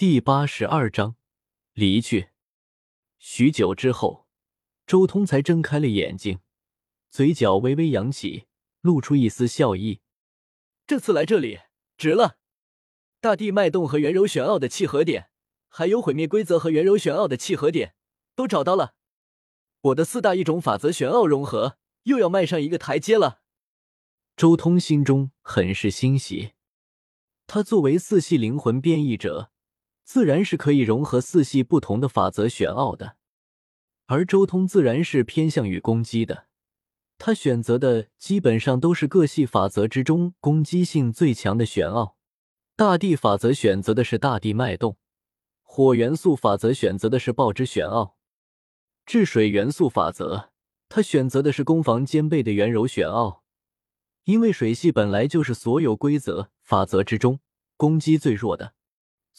第八十二章离去。许久之后，周通才睁开了眼睛，嘴角微微扬起，露出一丝笑意。这次来这里值了。大地脉动和圆柔玄奥的契合点，还有毁灭规则和圆柔玄奥的契合点，都找到了。我的四大异种法则玄奥融合又要迈上一个台阶了。周通心中很是欣喜。他作为四系灵魂变异者，自然是可以融合四系不同的法则玄奥的。而周通自然是偏向于攻击的，他选择的基本上都是各系法则之中攻击性最强的玄奥。大地法则选择的是大地脉动，火元素法则选择的是爆之玄奥，治水元素法则他选择的是攻防兼备的圆柔玄奥。因为水系本来就是所有规则法则之中攻击最弱的，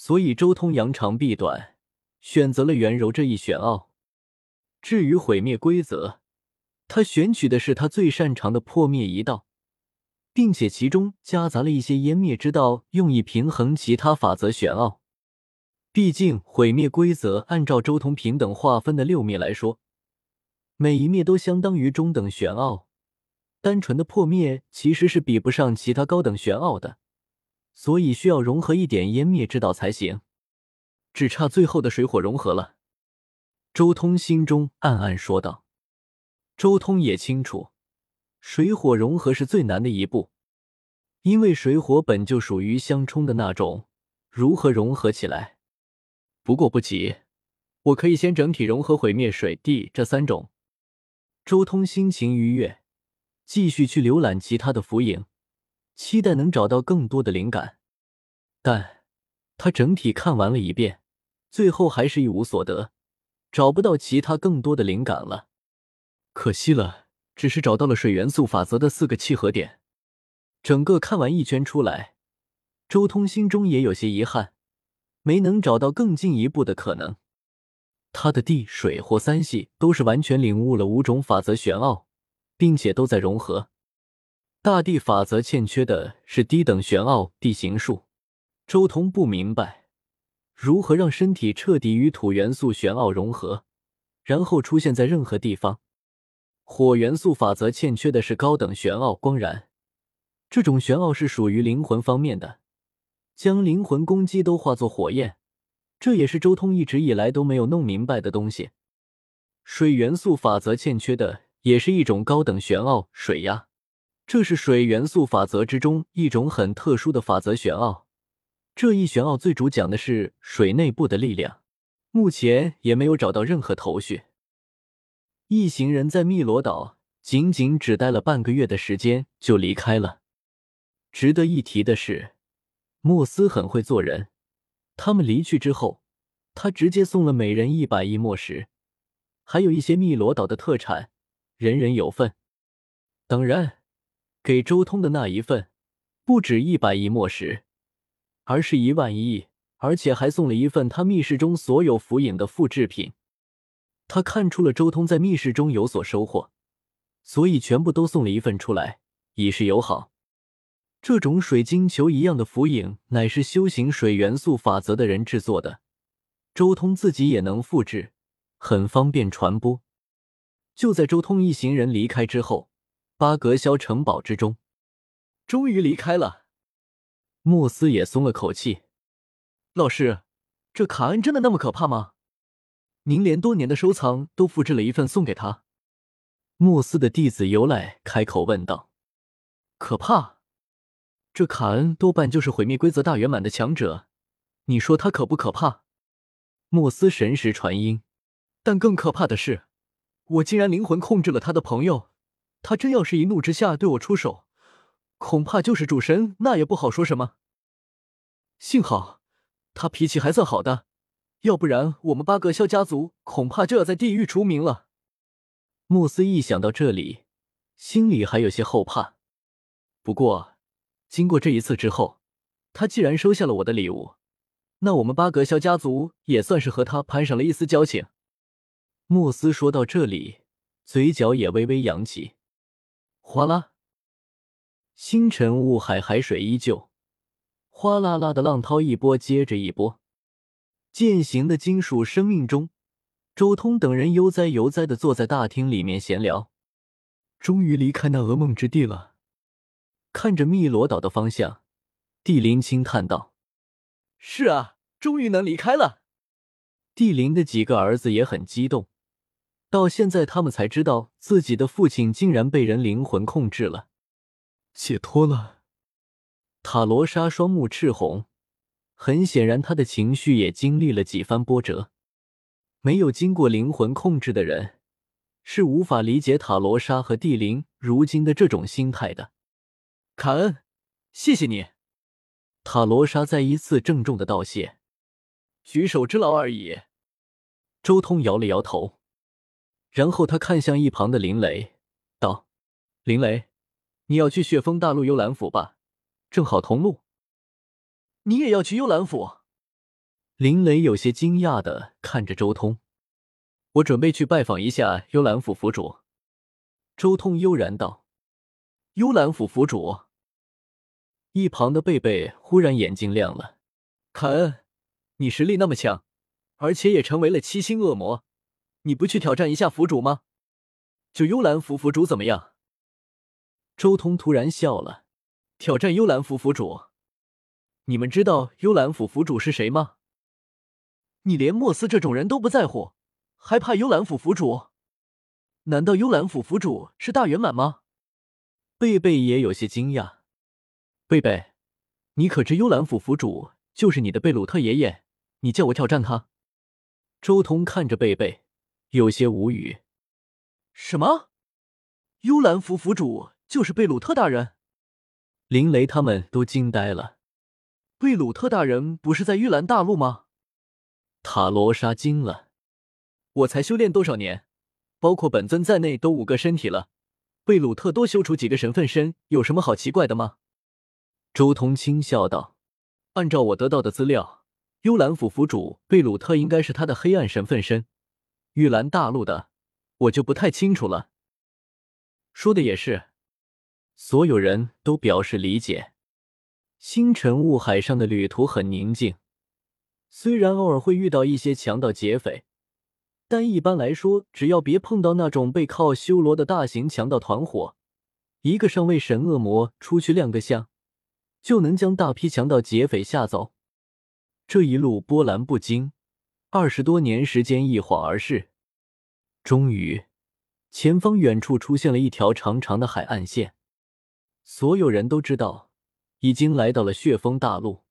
所以周通扬长避短，选择了圆柔这一玄奥。至于毁灭规则，他选取的是他最擅长的破灭一道，并且其中夹杂了一些湮灭之道，用以平衡其他法则玄奥。毕竟毁灭规则按照周通平等划分的六灭来说，每一灭都相当于中等玄奥。单纯的破灭其实是比不上其他高等玄奥的，所以需要融合一点湮灭之道才行。只差最后的水火融合了。周通心中暗暗说道。周通也清楚，水火融合是最难的一步，因为水火本就属于相冲的那种，如何融合起来？不过不急，我可以先整体融合毁灭水地这三种。周通心情愉悦。继续去浏览其他的符影，期待能找到更多的灵感。但他整体看完了一遍，最后还是一无所得，找不到其他更多的灵感了。可惜了，只是找到了水元素法则的四个契合点。整个看完一圈出来，周通心中也有些遗憾，没能找到更进一步的可能。他的地、水、火三系都是完全领悟了五种法则玄奥。并且都在融合。大地法则欠缺的是低等玄奥地形术。周通不明白如何让身体彻底与土元素玄奥融合，然后出现在任何地方。火元素法则欠缺的是高等玄奥光燃。这种玄奥是属于灵魂方面的，将灵魂攻击都化作火焰，这也是周通一直以来都没有弄明白的东西。水元素法则欠缺的。也是一种高等玄奥水压，这是水元素法则之中一种很特殊的法则玄奥。这一玄奥最主讲的是水内部的力量，目前也没有找到任何头绪。一行人在汨罗岛仅仅只待了半个月的时间就离开了。值得一提的是，莫斯很会做人。他们离去之后，他直接送了每人一百亿墨石，还有一些汨罗岛的特产。人人有份，当然，给周通的那一份不止一百亿墨石，而是一万亿，而且还送了一份他密室中所有符影的复制品。他看出了周通在密室中有所收获，所以全部都送了一份出来，以示友好。这种水晶球一样的符影，乃是修行水元素法则的人制作的，周通自己也能复制，很方便传播。就在周通一行人离开之后，巴格肖城堡之中，终于离开了。莫斯也松了口气。老师，这卡恩真的那么可怕吗？您连多年的收藏都复制了一份送给他。莫斯的弟子尤赖开口问道：“可怕？这卡恩多半就是毁灭规则大圆满的强者，你说他可不可怕？”莫斯神识传音。但更可怕的是。我竟然灵魂控制了他的朋友，他真要是一怒之下对我出手，恐怕就是主神那也不好说什么。幸好他脾气还算好的，要不然我们八个萧家族恐怕就要在地狱除名了。莫斯一想到这里，心里还有些后怕。不过经过这一次之后，他既然收下了我的礼物，那我们八格萧家族也算是和他攀上了一丝交情。莫斯说到这里，嘴角也微微扬起。哗啦，星辰雾海，海水依旧，哗啦啦的浪涛一波接着一波。践行的金属生命中，周通等人悠哉悠哉的坐在大厅里面闲聊。终于离开那噩梦之地了。看着汨罗岛的方向，帝林轻叹道：“是啊，终于能离开了。”帝林的几个儿子也很激动。到现在，他们才知道自己的父亲竟然被人灵魂控制了，解脱了。塔罗莎双目赤红，很显然，他的情绪也经历了几番波折。没有经过灵魂控制的人。是无法理解塔罗莎和蒂林如今的这种心态的。卡恩，谢谢你。塔罗莎再一次郑重的道谢。举手之劳而已。周通摇了摇头，然后他看向一旁的林雷，道：“林雷，你要去血峰大陆幽兰府吧？正好同路。”你也要去幽兰府？林雷有些惊讶的看着周通。我准备去拜访一下幽兰府府主。周通悠然道：“幽兰府府主。”一旁的贝贝忽然眼睛亮了：“凯恩，你实力那么强，而且也成为了七星恶魔，你不去挑战一下府主吗？就幽兰府府主怎么样？”周通突然笑了：“挑战幽兰府府主？你们知道幽兰府府主是谁吗？你连莫斯这种人都不在乎。”还怕幽兰府府主？难道幽兰府府主是大圆满吗？贝贝也有些惊讶。贝贝，你可知幽兰府府主就是你的贝鲁特爷爷？你叫我挑战他？周通看着贝贝，有些无语。什么？幽兰府府主就是贝鲁特大人？林雷他们都惊呆了。贝鲁特大人不是在玉兰大陆吗？塔罗莎惊了。我才修炼多少年，包括本尊在内都五个身体了。贝鲁特多修出几个神分身，有什么好奇怪的吗？周通轻笑道：“按照我得到的资料，幽兰府府主贝鲁特应该是他的黑暗神分身。玉兰大陆的，我就不太清楚了。”说的也是，所有人都表示理解。星辰雾海上的旅途很宁静，虽然偶尔会遇到一些强盗劫匪。但一般来说，只要别碰到那种背靠修罗的大型强盗团伙，一个上位神恶魔出去亮个相，就能将大批强盗劫匪吓走。这一路波澜不惊，二十多年时间一晃而逝。终于，前方远处出现了一条长长的海岸线，所有人都知道，已经来到了血峰大陆。